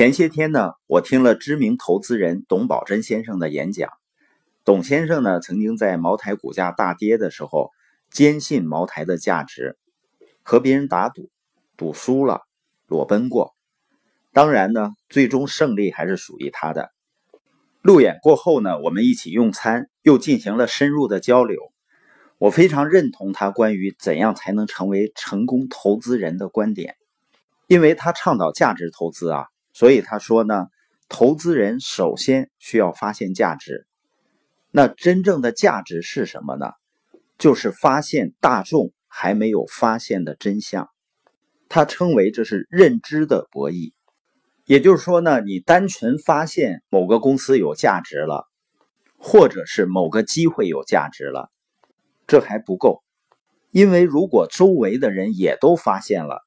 前些天呢，我听了知名投资人董宝珍先生的演讲。董先生呢，曾经在茅台股价大跌的时候，坚信茅台的价值，和别人打赌，赌输了，裸奔过。当然呢，最终胜利还是属于他的。路演过后呢，我们一起用餐，又进行了深入的交流。我非常认同他关于怎样才能成为成功投资人的观点，因为他倡导价值投资啊。所以他说呢，投资人首先需要发现价值。那真正的价值是什么呢？就是发现大众还没有发现的真相。他称为这是认知的博弈。也就是说呢，你单纯发现某个公司有价值了，或者是某个机会有价值了，这还不够。因为如果周围的人也都发现了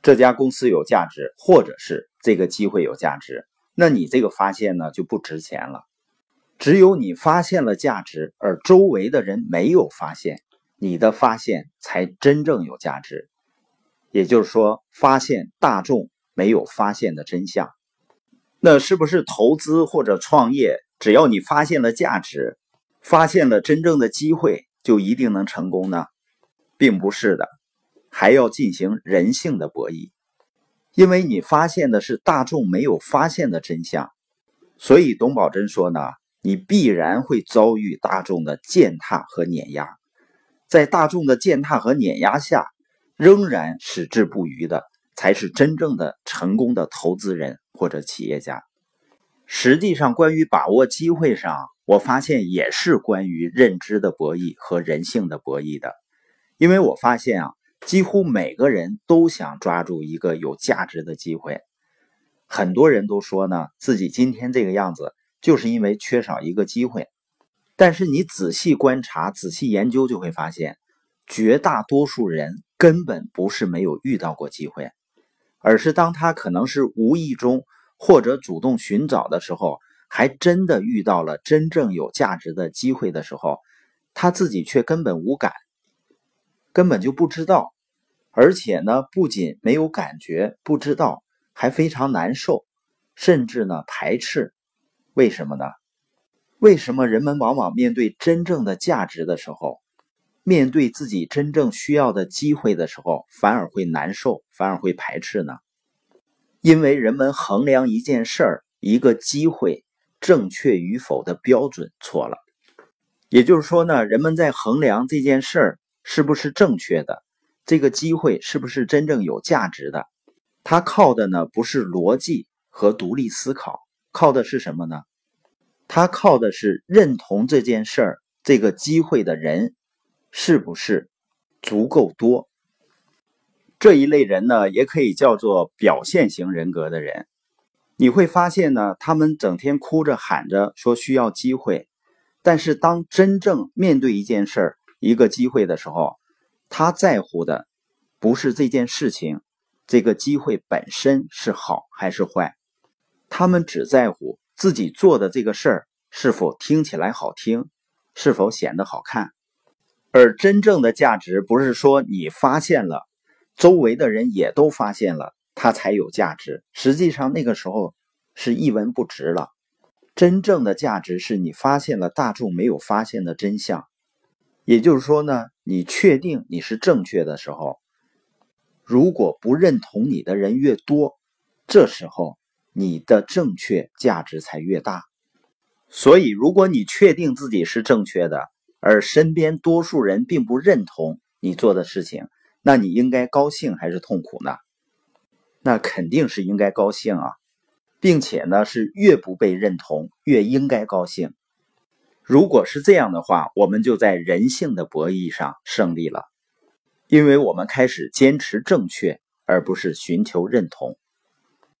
这家公司有价值，或者是这个机会有价值，那你这个发现呢就不值钱了。只有你发现了价值，而周围的人没有发现，你的发现才真正有价值。也就是说，发现大众没有发现的真相。那是不是投资或者创业，只要你发现了价值，发现了真正的机会，就一定能成功呢？并不是的，还要进行人性的博弈。因为你发现的是大众没有发现的真相，所以董宝珍说呢，你必然会遭遇大众的践踏和碾压，在大众的践踏和碾压下，仍然矢志不渝的，才是真正的成功的投资人或者企业家。实际上，关于把握机会上，我发现也是关于认知的博弈和人性的博弈的，因为我发现啊。几乎每个人都想抓住一个有价值的机会，很多人都说呢，自己今天这个样子就是因为缺少一个机会。但是你仔细观察、仔细研究，就会发现，绝大多数人根本不是没有遇到过机会，而是当他可能是无意中或者主动寻找的时候，还真的遇到了真正有价值的机会的时候，他自己却根本无感。根本就不知道，而且呢，不仅没有感觉，不知道，还非常难受，甚至呢排斥。为什么呢？为什么人们往往面对真正的价值的时候，面对自己真正需要的机会的时候，反而会难受，反而会排斥呢？因为人们衡量一件事儿、一个机会正确与否的标准错了。也就是说呢，人们在衡量这件事儿。是不是正确的？这个机会是不是真正有价值的？它靠的呢不是逻辑和独立思考，靠的是什么呢？它靠的是认同这件事儿、这个机会的人是不是足够多？这一类人呢，也可以叫做表现型人格的人。你会发现呢，他们整天哭着喊着说需要机会，但是当真正面对一件事儿，一个机会的时候，他在乎的不是这件事情，这个机会本身是好还是坏，他们只在乎自己做的这个事儿是否听起来好听，是否显得好看。而真正的价值不是说你发现了，周围的人也都发现了，它才有价值。实际上那个时候是一文不值了。真正的价值是你发现了大众没有发现的真相。也就是说呢，你确定你是正确的时候，如果不认同你的人越多，这时候你的正确价值才越大。所以，如果你确定自己是正确的，而身边多数人并不认同你做的事情，那你应该高兴还是痛苦呢？那肯定是应该高兴啊，并且呢，是越不被认同越应该高兴。如果是这样的话，我们就在人性的博弈上胜利了，因为我们开始坚持正确，而不是寻求认同。